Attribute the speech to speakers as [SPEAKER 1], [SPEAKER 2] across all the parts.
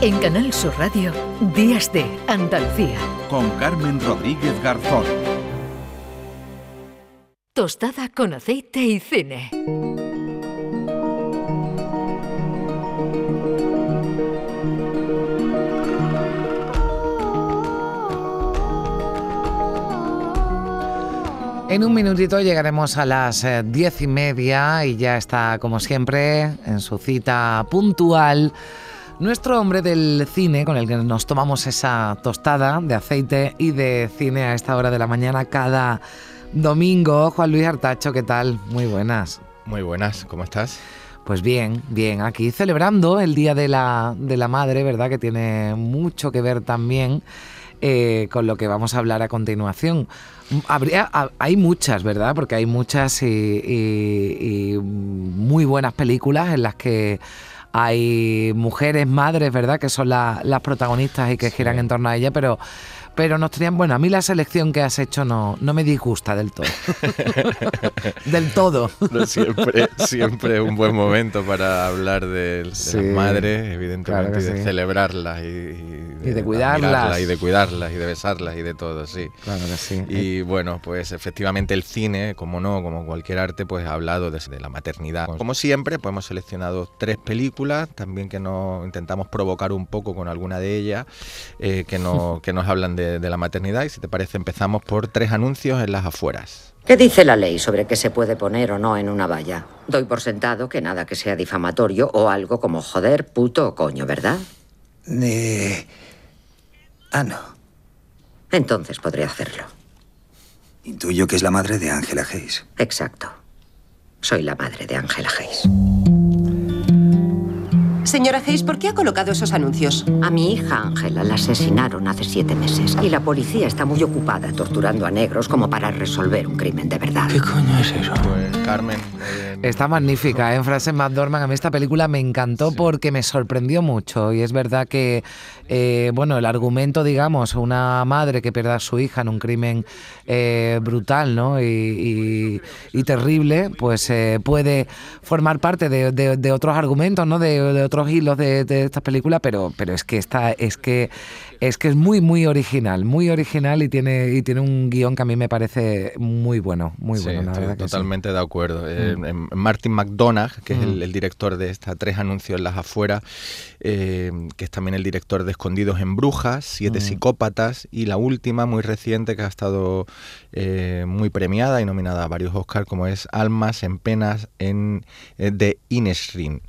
[SPEAKER 1] En Canal Sur Radio, Días de Andalucía.
[SPEAKER 2] Con Carmen Rodríguez Garzón.
[SPEAKER 1] Tostada con aceite y cine.
[SPEAKER 3] En un minutito llegaremos a las eh, diez y media y ya está, como siempre, en su cita puntual. Nuestro hombre del cine, con el que nos tomamos esa tostada de aceite y de cine a esta hora de la mañana cada domingo, Juan Luis Artacho, ¿qué tal? Muy buenas.
[SPEAKER 4] Muy buenas, ¿cómo estás?
[SPEAKER 3] Pues bien, bien, aquí celebrando el Día de la, de la Madre, ¿verdad? Que tiene mucho que ver también eh, con lo que vamos a hablar a continuación. Habría, hay muchas, ¿verdad? Porque hay muchas y, muy buenas películas en las que hay mujeres, madres, ¿verdad? Que son las protagonistas y que giran en torno a ella, pero pero nos tenían, bueno, a mí la selección que has hecho no, no me disgusta del todo. del todo.
[SPEAKER 4] siempre, siempre un buen momento para hablar de, las madres, evidentemente, y de celebrarlas y,
[SPEAKER 3] de, cuidarlas.
[SPEAKER 4] Y de cuidarlas y de besarlas y de todo, sí.
[SPEAKER 3] Claro que sí.
[SPEAKER 4] Y bueno, pues efectivamente el cine, como no, como cualquier arte, pues ha hablado desde la maternidad. Como siempre, pues hemos seleccionado tres películas, también que nos intentamos provocar un poco con alguna de ellas, eh, que, no, que nos hablan de de, la maternidad y si te parece empezamos por tres anuncios en las afueras.
[SPEAKER 5] ¿Qué dice la ley sobre qué se puede poner o no en una valla? Doy por sentado que nada que sea difamatorio o algo como joder, puto o coño, ¿verdad?
[SPEAKER 6] Eh... Ah, no.
[SPEAKER 5] Entonces podré hacerlo.
[SPEAKER 6] Intuyo que es la madre de Ángela Hayes.
[SPEAKER 5] Exacto. Soy la madre de Ángela Hayes.
[SPEAKER 7] Señora Hayes, ¿por qué ha colocado esos anuncios?
[SPEAKER 5] A mi hija Ángela la asesinaron hace siete meses y la policía está muy ocupada torturando a negros como para resolver un crimen de verdad.
[SPEAKER 6] ¿Qué coño es eso?
[SPEAKER 4] Pues Carmen.
[SPEAKER 3] Eh, está magnífica, ¿eh? en frase McDormand. A mí esta película me encantó porque me sorprendió mucho y es verdad que, eh, bueno, el argumento, digamos, una madre que pierda a su hija en un crimen eh, brutal, ¿no? Y, terrible, pues puede formar parte de, otros argumentos, ¿no? De, de otros hilos de, de esta película, pero, pero es que esta, es que es que es muy, muy original, muy original y tiene, y tiene un guion que a mí me parece muy bueno, muy bueno, la verdad.
[SPEAKER 4] totalmente de acuerdo. Eh, mm. Martin McDonagh, que es el, director de estas tres anuncios en las afueras, eh, que es también el director de Escondidos en Brujas, Siete mm. Psicópatas y la última, muy reciente, que ha estado eh, muy premiada y nominada a varios Oscars, como es Almas en Penas en, de Inesrin.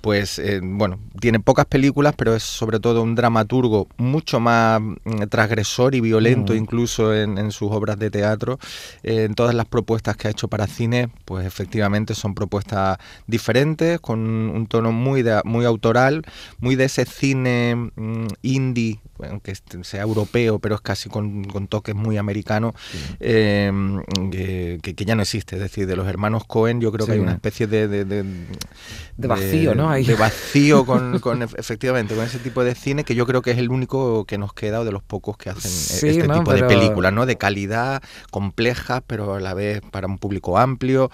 [SPEAKER 4] Pues bueno, tiene pocas películas, pero es sobre todo un dramaturgo mucho más mm, transgresor y violento mm. incluso en, sus obras de teatro. Eh, en todas las propuestas que ha hecho para cine, pues efectivamente son propuestas diferentes, con un tono muy, muy autoral, muy de ese cine mm, indie aunque este sea europeo, pero es casi con, toques muy americanos, em, que, ya no existe. Es decir, de los hermanos Cohen yo creo que hay una especie de...
[SPEAKER 3] De, vacío, ¿no?
[SPEAKER 4] De vacío con, efectivamente, con ese tipo de cine que yo creo que es el único que nos queda o de los pocos que hacen e-, este tipo de películas, ¿no? De calidad, compleja, pero a la vez para un público amplio.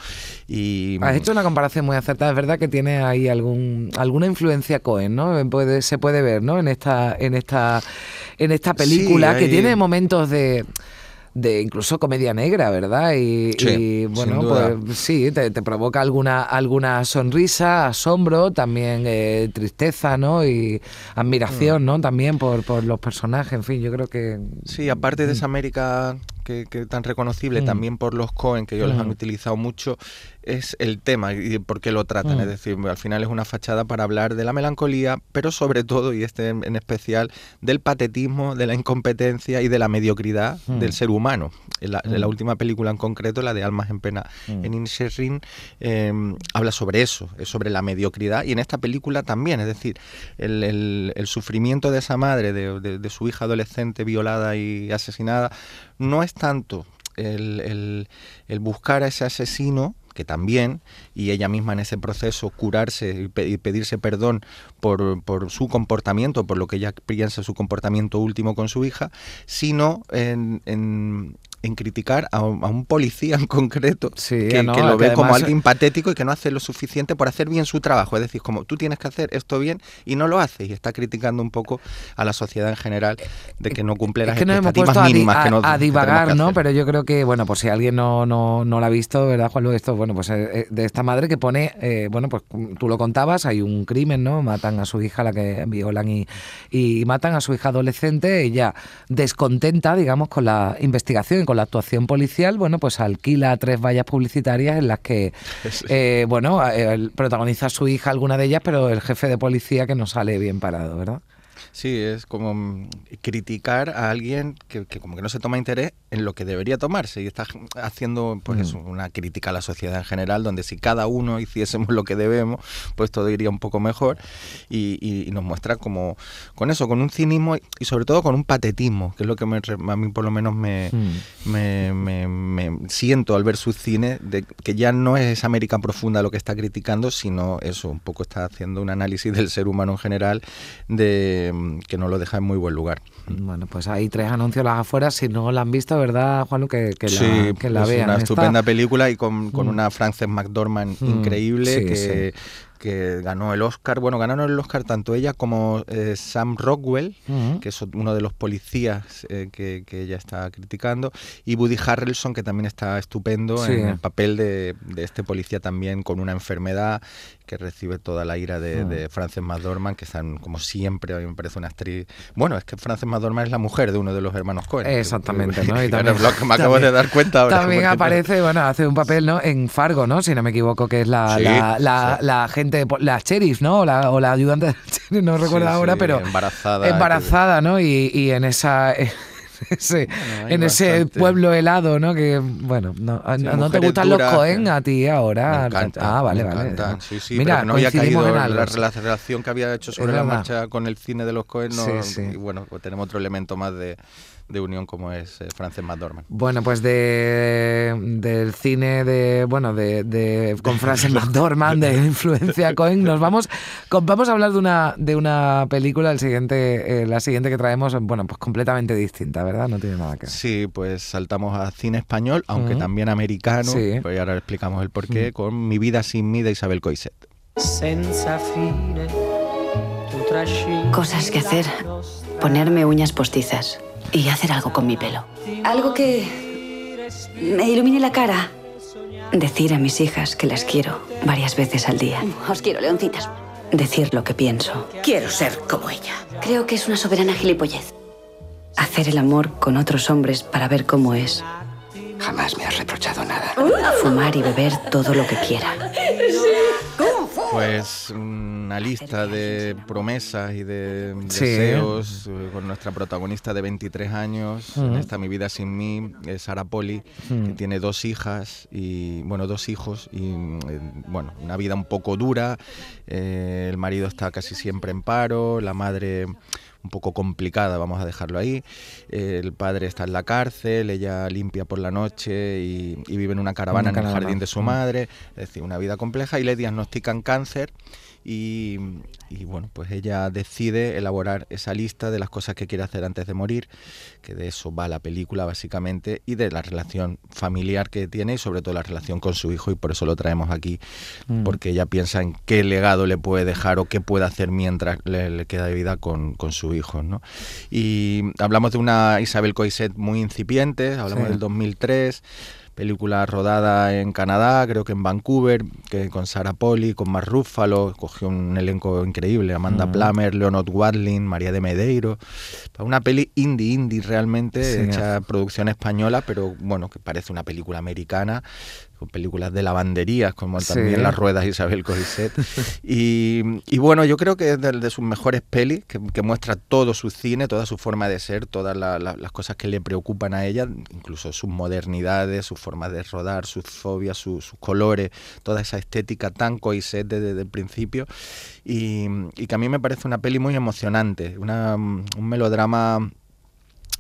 [SPEAKER 4] Y...
[SPEAKER 3] Has hecho una comparación muy acertada, es verdad que tiene ahí algún alguna influencia Cohen, ¿no? Puede, se puede ver, ¿no? En esta, en esta en esta película, que tiene momentos de de incluso comedia negra, ¿verdad? Y, bueno, pues sí, te, provoca alguna, alguna sonrisa, asombro, también eh, tristeza, ¿no? Y admiración, mm. ¿no? También por, por los personajes, en fin, yo creo que...
[SPEAKER 4] Sí, aparte de esa América que, tan reconocible, mm. también por los Cohen, que ellos los han mm. utilizado mucho, es el tema y por qué lo tratan. Es decir, al final es una fachada para hablar de la melancolía, pero sobre todo, y este en, especial, del patetismo, de la incompetencia y de la mediocridad del ser humano. En la, última película en concreto, la de Almas en Pena en Inisherin, em, habla sobre eso, es sobre la mediocridad. Y en esta película también, es decir, el, sufrimiento de esa madre, de, su hija adolescente violada y asesinada, no es tanto el, buscar a ese asesino, que también, y ella misma en ese proceso curarse y, pedirse perdón por, por, su comportamiento, por lo que ella piensa su comportamiento último con su hija, sino en, en criticar a, un a un policía en concreto
[SPEAKER 3] Sí,
[SPEAKER 4] que,
[SPEAKER 3] no,
[SPEAKER 4] que lo
[SPEAKER 3] que
[SPEAKER 4] ve como alguien patético y que no hace lo suficiente por hacer bien su trabajo. Es decir, como tú tienes que hacer esto bien y no lo hace y está criticando un poco a la sociedad en general de que no cumple las
[SPEAKER 3] Es que nos hemos
[SPEAKER 4] expectativas
[SPEAKER 3] a, di-
[SPEAKER 4] mínimas que,
[SPEAKER 3] a- a
[SPEAKER 4] que tenemos
[SPEAKER 3] divagar,
[SPEAKER 4] que
[SPEAKER 3] ¿no? Pero yo creo que, bueno, pues si alguien no, no, no la ha visto, ¿verdad, Juan Luis? Esto, bueno, pues eh, eh, de esta madre que pone, eh, bueno, pues como tú lo contabas, hay un crimen, ¿no? Matan a su hija, la que violan y, y matan a su hija adolescente. Ella, descontenta, digamos, con la investigación con la actuación policial, bueno, pues alquila tres vallas publicitarias en las que, eh, bueno, protagoniza a su hija alguna de ellas, pero el jefe de policía que no sale bien parado, ¿verdad?
[SPEAKER 4] Sí, es como mm, criticar a alguien que, que como que no se toma interés en lo que debería tomarse y está haciendo pues
[SPEAKER 3] Mm.
[SPEAKER 4] eso, una crítica a la sociedad en general, donde si cada uno hiciésemos lo que debemos, pues todo iría un poco mejor y, y- y nos muestra como con eso, con un cinismo y sobre todo con un patetismo, que es lo que me a mí por lo menos me,
[SPEAKER 3] Mm.
[SPEAKER 4] me, me- me siento al ver su cine, de que ya no es esa América profunda lo que está criticando, sino eso, un poco está haciendo un análisis del ser humano en general de mm, que no lo deja en muy buen lugar.
[SPEAKER 3] Bueno, pues hay tres anuncios las afueras. Si no la han visto, ¿verdad, Juan? Que, que la,
[SPEAKER 4] sí,
[SPEAKER 3] que la
[SPEAKER 4] es
[SPEAKER 3] vean.
[SPEAKER 4] una
[SPEAKER 3] Está-
[SPEAKER 4] estupenda película y con, con
[SPEAKER 3] Mm.
[SPEAKER 4] una Frances McDormand
[SPEAKER 3] Mm,
[SPEAKER 4] increíble
[SPEAKER 3] sí,
[SPEAKER 4] que, que ganó el Oscar. Bueno, ganaron el Oscar tanto ella como eh, Sam Rockwell, que es uno de los policías eh, que, que ella está criticando, y Woody Harrelson, que también está estupendo
[SPEAKER 3] Sí.
[SPEAKER 4] en el papel de, de este policía también con una enfermedad que recibe toda la ira de,
[SPEAKER 3] Mm.
[SPEAKER 4] de Frances McDormand, que están como siempre, a mí me parece una actriz... Bueno, es que Frances McDormand es la mujer de uno de los hermanos Cohen.
[SPEAKER 3] Exactamente, ¿no? Y también-
[SPEAKER 4] lo que me acabo de
[SPEAKER 3] también-
[SPEAKER 4] dar cuenta ahora.
[SPEAKER 3] También aparece, bueno, hace un papel, ¿no? En Fargo, ¿no? Si no me equivoco, que es la,
[SPEAKER 4] Sí,
[SPEAKER 3] la, la,
[SPEAKER 4] sí.
[SPEAKER 3] la gente, la sheriff, ¿no? O la, o la ayudante sheriff, no recuerdo
[SPEAKER 4] Sí,
[SPEAKER 3] ahora,
[SPEAKER 4] sí,
[SPEAKER 3] pero
[SPEAKER 4] embarazada,
[SPEAKER 3] embarazada, ¿no? Y, y en esa... ese-
[SPEAKER 4] hay
[SPEAKER 3] en ese
[SPEAKER 4] bastante.
[SPEAKER 3] pueblo helado, ¿no? Que, bueno, no,
[SPEAKER 4] Sí,
[SPEAKER 3] ¿no te gustan
[SPEAKER 4] duras,
[SPEAKER 3] los Cohen a ti ahora?
[SPEAKER 4] Me encantan,
[SPEAKER 3] ah, vale,
[SPEAKER 4] me
[SPEAKER 3] vale.
[SPEAKER 4] encantan. Sí, sí,
[SPEAKER 3] Mira,
[SPEAKER 4] pero no había caído
[SPEAKER 3] en
[SPEAKER 4] en la,
[SPEAKER 3] algo.
[SPEAKER 4] la relación que había hecho sobre la marcha con el cine de los Cohen. No,
[SPEAKER 3] Sí, sí.
[SPEAKER 4] Y bueno, pues tenemos otro elemento más de, de unión como es eh, Frances McDormand.
[SPEAKER 3] Bueno, pues de del cine de bueno de, de con Frances McDormand de influencia Cohen nos vamos con- vamos a hablar de una de una película el siguiente eh, la siguiente que traemos bueno pues completamente distinta, ¿verdad? No tiene nada que ver.
[SPEAKER 4] Sí, pues saltamos a cine español, aunque también americano.
[SPEAKER 3] Sí.
[SPEAKER 4] Pues ahora explicamos el porqué con Mi vida sin mí de Isabel Coixet.
[SPEAKER 8] senza fine.
[SPEAKER 9] Cosas que hacer. Ponerme uñas postizas y hacer algo con mi pelo. Algo que me ilumine la cara. Decir a mis hijas que las quiero varias veces al día. Os quiero, leoncitas. Decir lo que pienso.
[SPEAKER 5] Quiero ser como ella.
[SPEAKER 9] Creo que es una soberana gilipollez. Hacer el amor con otros hombres para ver cómo es.
[SPEAKER 6] Jamás me has reprochado nada.
[SPEAKER 9] Fumar y beber todo lo que quiera.
[SPEAKER 4] Pues una lista de promesas y de
[SPEAKER 3] Sí.
[SPEAKER 4] deseos eh, con nuestra protagonista de 23 años, en
[SPEAKER 3] Ujú.
[SPEAKER 4] esta Mi vida sin mí, es Sara Poli, que
[SPEAKER 3] Mm.
[SPEAKER 4] tiene dos hijas y bueno, dos hijos y eh, bueno, una vida un poco dura. eh, el marido está casi siempre en paro, la madre un poco complicada, vamos a dejarlo ahí. eh, el padre está en la cárcel, ella limpia por la noche y, y vive en una caravana
[SPEAKER 3] Una
[SPEAKER 4] en el jardín de su
[SPEAKER 3] Mm.
[SPEAKER 4] madre, es decir, una vida compleja y le diagnostican cáncer y, y, bueno, pues ella decide elaborar esa lista de las cosas que quiere hacer antes de morir, que de eso va la película básicamente y de la relación familiar que tiene y sobre todo la relación con su hijo y por eso lo traemos aquí,
[SPEAKER 3] Mm.
[SPEAKER 4] porque ella piensa en qué legado le puede dejar o qué puede hacer mientras le, le queda de vida con, con su hijo, ¿no? Y hablamos de una Isabel Coixet muy incipiente, hablamos
[SPEAKER 3] Sí.
[SPEAKER 4] del 2003, película rodada en Canadá, creo que en Vancouver, que con Sarah Poli, con Mark Ruffalo, cogió un elenco increíble, Amanda
[SPEAKER 3] Mm.
[SPEAKER 4] Plummer, Leonard Watling, María de Medeiro, una peli indie, indie realmente,
[SPEAKER 3] Sí.
[SPEAKER 4] hecha producción española, pero bueno, que parece una película americana, con películas de lavanderías, como
[SPEAKER 3] Sí.
[SPEAKER 4] también Las Ruedas Isabel Coixet. y, y bueno, yo creo que es de, de sus mejores pelis, que, que muestra todo su cine, toda su forma de ser, todas la- la- las cosas que le preocupan a ella, incluso sus modernidades, su forma de rodar, sus fobias, su- sus colores, toda esa estética tan Coixet desde, desde el principio. Y, y que a mí me parece una peli muy emocionante, una, un melodrama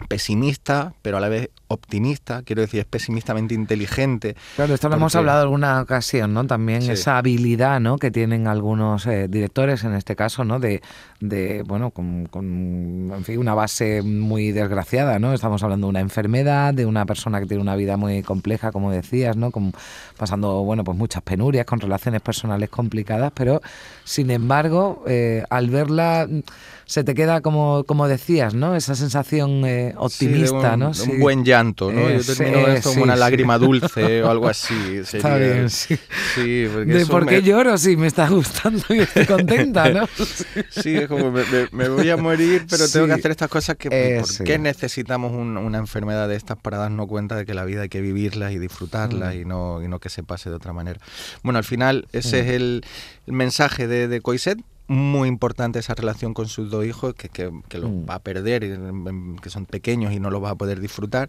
[SPEAKER 4] pesimista, pero a la vez optimista, quiero decir, es pesimistamente inteligente.
[SPEAKER 3] Claro, esto lo hemos hablado alguna ocasión, ¿no? También esa habilidad, ¿no? Que tienen algunos eh, directores, en este caso, ¿no? De, de bueno, con, con, en fin, una base muy desgraciada, ¿no? Estamos hablando de una enfermedad, de una persona que tiene una vida muy compleja, como decías, ¿no? Pasando, bueno, pues muchas penurias, con relaciones personales complicadas, pero, sin embargo, eh, al verla se te queda como, como decías, ¿no? Esa sensación eh, optimista,
[SPEAKER 4] un,
[SPEAKER 3] ¿no?
[SPEAKER 4] Un buen llanto, ¿no? Yo termino esto como una lágrima dulce o algo así.
[SPEAKER 3] Está bien, sí.
[SPEAKER 4] sí
[SPEAKER 3] ¿De por qué lloro si me está gustando y estoy contenta, no?
[SPEAKER 4] sí, es como me, voy a morir, pero tengo que hacer estas cosas que... Eh, ¿Por qué necesitamos una enfermedad de estas para darnos cuenta de que la vida hay que vivirla y disfrutarla mm. y, no, y no que se pase de otra manera? Bueno, al final ese es el, mensaje de, de Coiset muy importante esa relación con sus dos hijos, que, que, que los mm. va a perder, que son pequeños y no los va a poder disfrutar.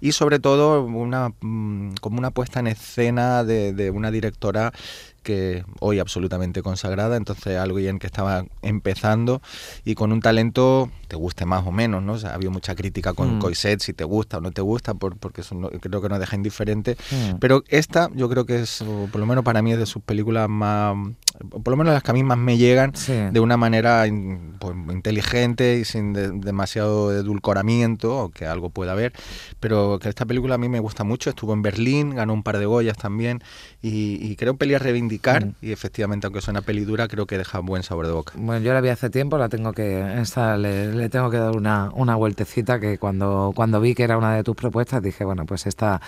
[SPEAKER 4] Y sobre todo, una, mm, como una puesta en escena de, de una directora que hoy absolutamente consagrada, entonces alguien que estaba empezando y con un talento, te guste más o menos, ¿no? O sea, ha habido mucha crítica con mm. si te gusta o no te gusta, por, porque eso creo que nos deja indiferente, mm. pero esta yo creo que es, por lo menos para mí es de sus películas más, por lo menos las que a mí más me llegan, de una manera pues, inteligente y sin demasiado edulcoramiento, o que algo pueda haber, pero que esta película a mí me gusta mucho, estuvo en Berlín, ganó un par de Goyas también, y, y creo pelear indicar mm. y efectivamente, aunque suena pelidura, creo que deja buen sabor de boca.
[SPEAKER 3] Bueno, yo la vi hace tiempo, la tengo que esta, le, tengo que dar una, una vueltecita que cuando, cuando vi que era una de tus propuestas dije, bueno, pues esta,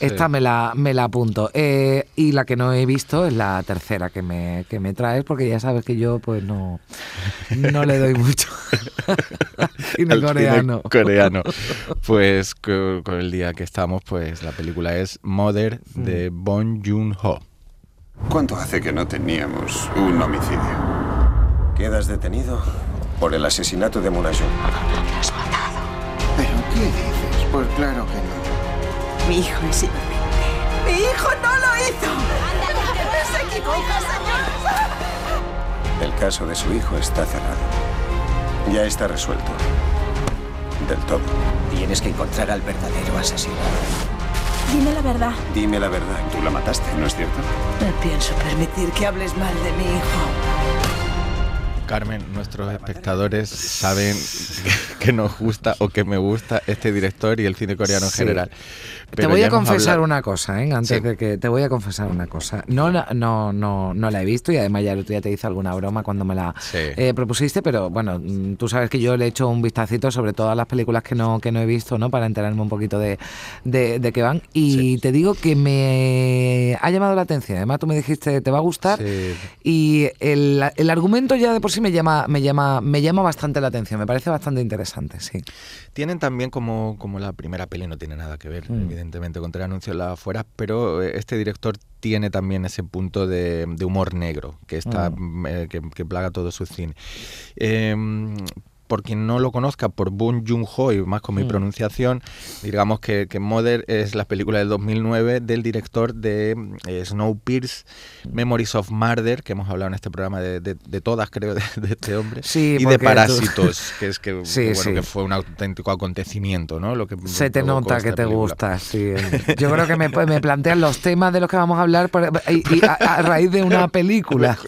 [SPEAKER 3] esta me la, me la apunto. Eh, y la que no he visto es la tercera que me, que me traes, porque ya sabes que yo pues no, no le doy mucho
[SPEAKER 4] cine coreano. coreano. Pues con, el día que estamos, pues la película es Mother de mm. Bon Joon-ho.
[SPEAKER 10] ¿Cuánto hace que no teníamos un homicidio?
[SPEAKER 11] Quedas detenido por el asesinato de Munajun.
[SPEAKER 12] ¿Lo has matado?
[SPEAKER 10] ¿Pero qué dices? Pues claro que no.
[SPEAKER 12] Mi hijo es inocente. ¡Mi hijo no lo hizo! ¡Se equivoca, señor!
[SPEAKER 11] El caso de su hijo está cerrado. Ya está resuelto. Del todo.
[SPEAKER 13] Tienes que encontrar al verdadero asesino.
[SPEAKER 14] Dime la verdad.
[SPEAKER 10] Dime la verdad. Tú la mataste, ¿no es cierto?
[SPEAKER 12] No pienso permitir que hables mal de mi hijo.
[SPEAKER 4] Carmen, nuestros espectadores saben que, nos gusta o que me gusta este director y el cine coreano en general.
[SPEAKER 3] Te voy a confesar una cosa, ¿eh? antes de que te voy a confesar una cosa. No, no, no, no la he visto y además ya el otro día te hice alguna broma cuando me la eh, propusiste, pero bueno, mm, tú sabes que yo le he hecho un vistacito sobre todas las películas que no, que no he visto, ¿no? Para enterarme un poquito de, de, qué van. Y te digo que me ha llamado la atención. Además, tú me dijiste, te va a gustar. Y el, el argumento ya de por sí me llama, me llama, me llama bastante la atención, me parece bastante interesante, sí.
[SPEAKER 4] Tienen también como, como la primera peli no tiene nada que ver, mm. Evidentemente, con tres anuncios la afuera, pero eh, este director tiene también ese punto de, humor negro que está mm. eh, que, que, plaga todo su cine. Eh, por quien no lo conozca, por Boon Joon-ho, y más con mi mm. pronunciación, digamos que, que, Mother es la película del 2009 del director de eh, Snowpiercer, Memories of Murder, que hemos hablado en este programa de, de, todas, creo, de, este hombre, y de Parásitos, que es que, bueno, que fue un auténtico acontecimiento, ¿no? Lo que
[SPEAKER 3] Se te nota que te gusta, sí. Yo creo que me, me, plantean los temas de los que vamos a hablar y, a, raíz de una película.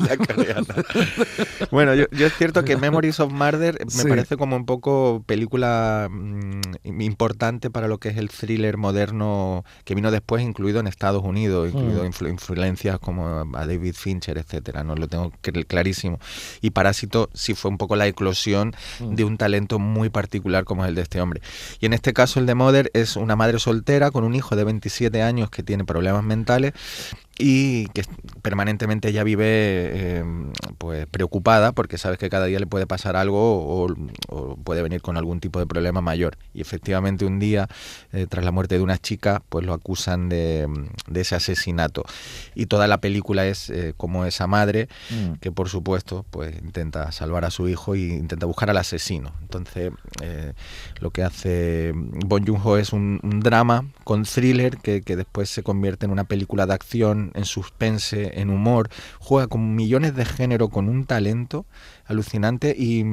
[SPEAKER 4] bueno, yo, yo, es cierto que Memories of Murder parece como un poco película mm, importante para lo que es el thriller moderno que vino después, incluido en Estados Unidos, incluido mm. influencias como a David Fincher, etcétera. No lo tengo clarísimo. Y Parásito sí fue un poco la eclosión mm. de un talento muy particular como es el de este hombre. Y en este caso el de Mother es una madre soltera con un hijo de 27 años que tiene problemas mentales y que permanentemente ella vive eh, pues preocupada porque sabes que cada día le puede pasar algo o, puede venir con algún tipo de problema mayor. Y efectivamente un día eh, tras la muerte de una chica pues lo acusan de, ese asesinato. Y toda la película es eh, como esa madre mm. que por supuesto pues intenta salvar a su hijo y intenta buscar al asesino. Entonces lo que hace Bon Joon-ho es un, drama con thriller que, que después se convierte en una película de acción en, suspense, en humor, juega con millones de género, con un talento alucinante y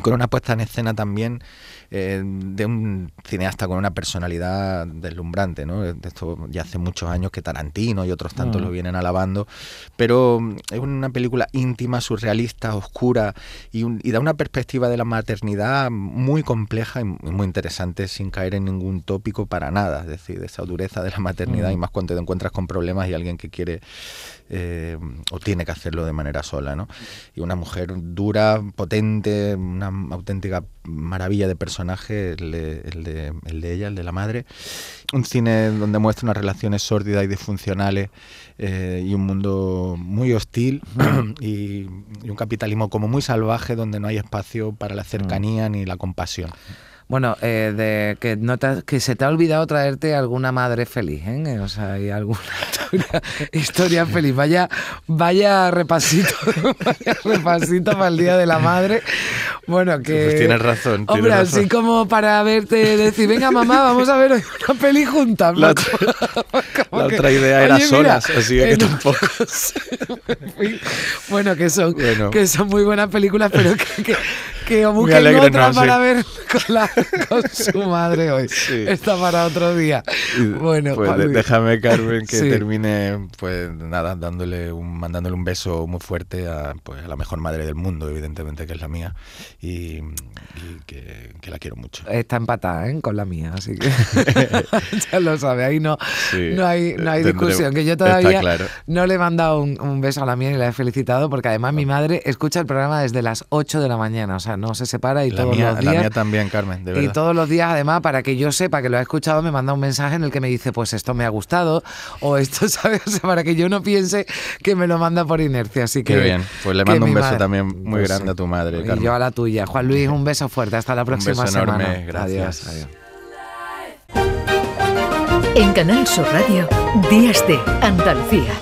[SPEAKER 4] con una puesta en escena también eh, de un cineasta con una personalidad deslumbrante, ¿no? Esto ya hace muchos años que Tarantino y otros tantos
[SPEAKER 3] Mm.
[SPEAKER 4] lo vienen alabando, pero mm, es una película íntima, surrealista, oscura y, un- y da una perspectiva de la maternidad muy compleja y muy interesante sin caer en ningún tópico para nada, es decir, de esa dureza de la maternidad
[SPEAKER 3] Mm.
[SPEAKER 4] y más cuando te encuentras con problemas y alguien que quiere eh, o tiene que hacerlo de manera sola, ¿no? Y una mujer dura, potente, una auténtica maravilla de personaje, el de, el de- el de ella, el de la madre. Un cine donde muestra unas relaciones sórdidas y disfuncionales eh, y un mundo muy hostil y, y un capitalismo como muy salvaje donde no hay espacio para la cercanía ni la compasión.
[SPEAKER 3] Bueno, eh, de que, no te que se te ha olvidado traerte alguna madre feliz, ¿eh? O sea, hay alguna historia, historia feliz. Vaya, vaya repasito, vaya repasito para el Día de la Madre. Bueno, que...
[SPEAKER 4] Pues tienes razón, tienes
[SPEAKER 3] Hombre,
[SPEAKER 4] razón.
[SPEAKER 3] así como para verte decir, venga mamá, vamos a ver una peli juntas.
[SPEAKER 4] La otra,
[SPEAKER 3] Como
[SPEAKER 4] la
[SPEAKER 3] que,
[SPEAKER 4] otra idea era
[SPEAKER 3] mira,
[SPEAKER 4] solas, así que tampoco.
[SPEAKER 3] bueno, que son,
[SPEAKER 4] Bueno.
[SPEAKER 3] que son muy buenas películas, pero que, que, que busquen
[SPEAKER 4] alegra,
[SPEAKER 3] otra
[SPEAKER 4] no, sí.
[SPEAKER 3] para ver con, la- con su madre hoy. Está para otro día. Bueno,
[SPEAKER 4] Pues
[SPEAKER 3] Juan
[SPEAKER 4] déjame, Carmen, que
[SPEAKER 3] Sí.
[SPEAKER 4] termine, pues nada, dándole un, mandándole un beso muy fuerte a, pues, a la mejor madre del mundo, evidentemente, que es la mía, y, y que, que la quiero mucho.
[SPEAKER 3] Está empatada ¿eh? con la mía, así que ya lo sabe, ahí no,
[SPEAKER 4] Sí,
[SPEAKER 3] no hay, no hay
[SPEAKER 4] tendré-
[SPEAKER 3] discusión. Que yo todavía
[SPEAKER 4] claro.
[SPEAKER 3] no le he mandado un, un beso a la mía y la he felicitado porque además mi madre escucha el programa desde las 8 de la mañana, o sea, no se separa y
[SPEAKER 4] La
[SPEAKER 3] todos
[SPEAKER 4] mía,
[SPEAKER 3] los
[SPEAKER 4] la
[SPEAKER 3] días.
[SPEAKER 4] mía también, Carmen, de
[SPEAKER 3] Y
[SPEAKER 4] verdad.
[SPEAKER 3] todos los días, además, para que yo sepa que lo ha escuchado, me manda un mensaje en el que me dice, pues esto me ha gustado, o esto, ¿sabes? O sea, para que yo no piense que me lo manda por inercia. Así que.
[SPEAKER 4] Qué bien, pues le mando un beso
[SPEAKER 3] madre-
[SPEAKER 4] también muy
[SPEAKER 3] Pues
[SPEAKER 4] grande
[SPEAKER 3] sí.
[SPEAKER 4] a tu madre,
[SPEAKER 3] Y
[SPEAKER 4] Carmen.
[SPEAKER 3] yo a la tuya. Juan Luis, un beso fuerte. Hasta la próxima
[SPEAKER 4] beso enorme,
[SPEAKER 3] semana.
[SPEAKER 4] gracias.
[SPEAKER 3] Adiós, adiós.
[SPEAKER 1] En Canal Sur Radio, Días de Andalucía.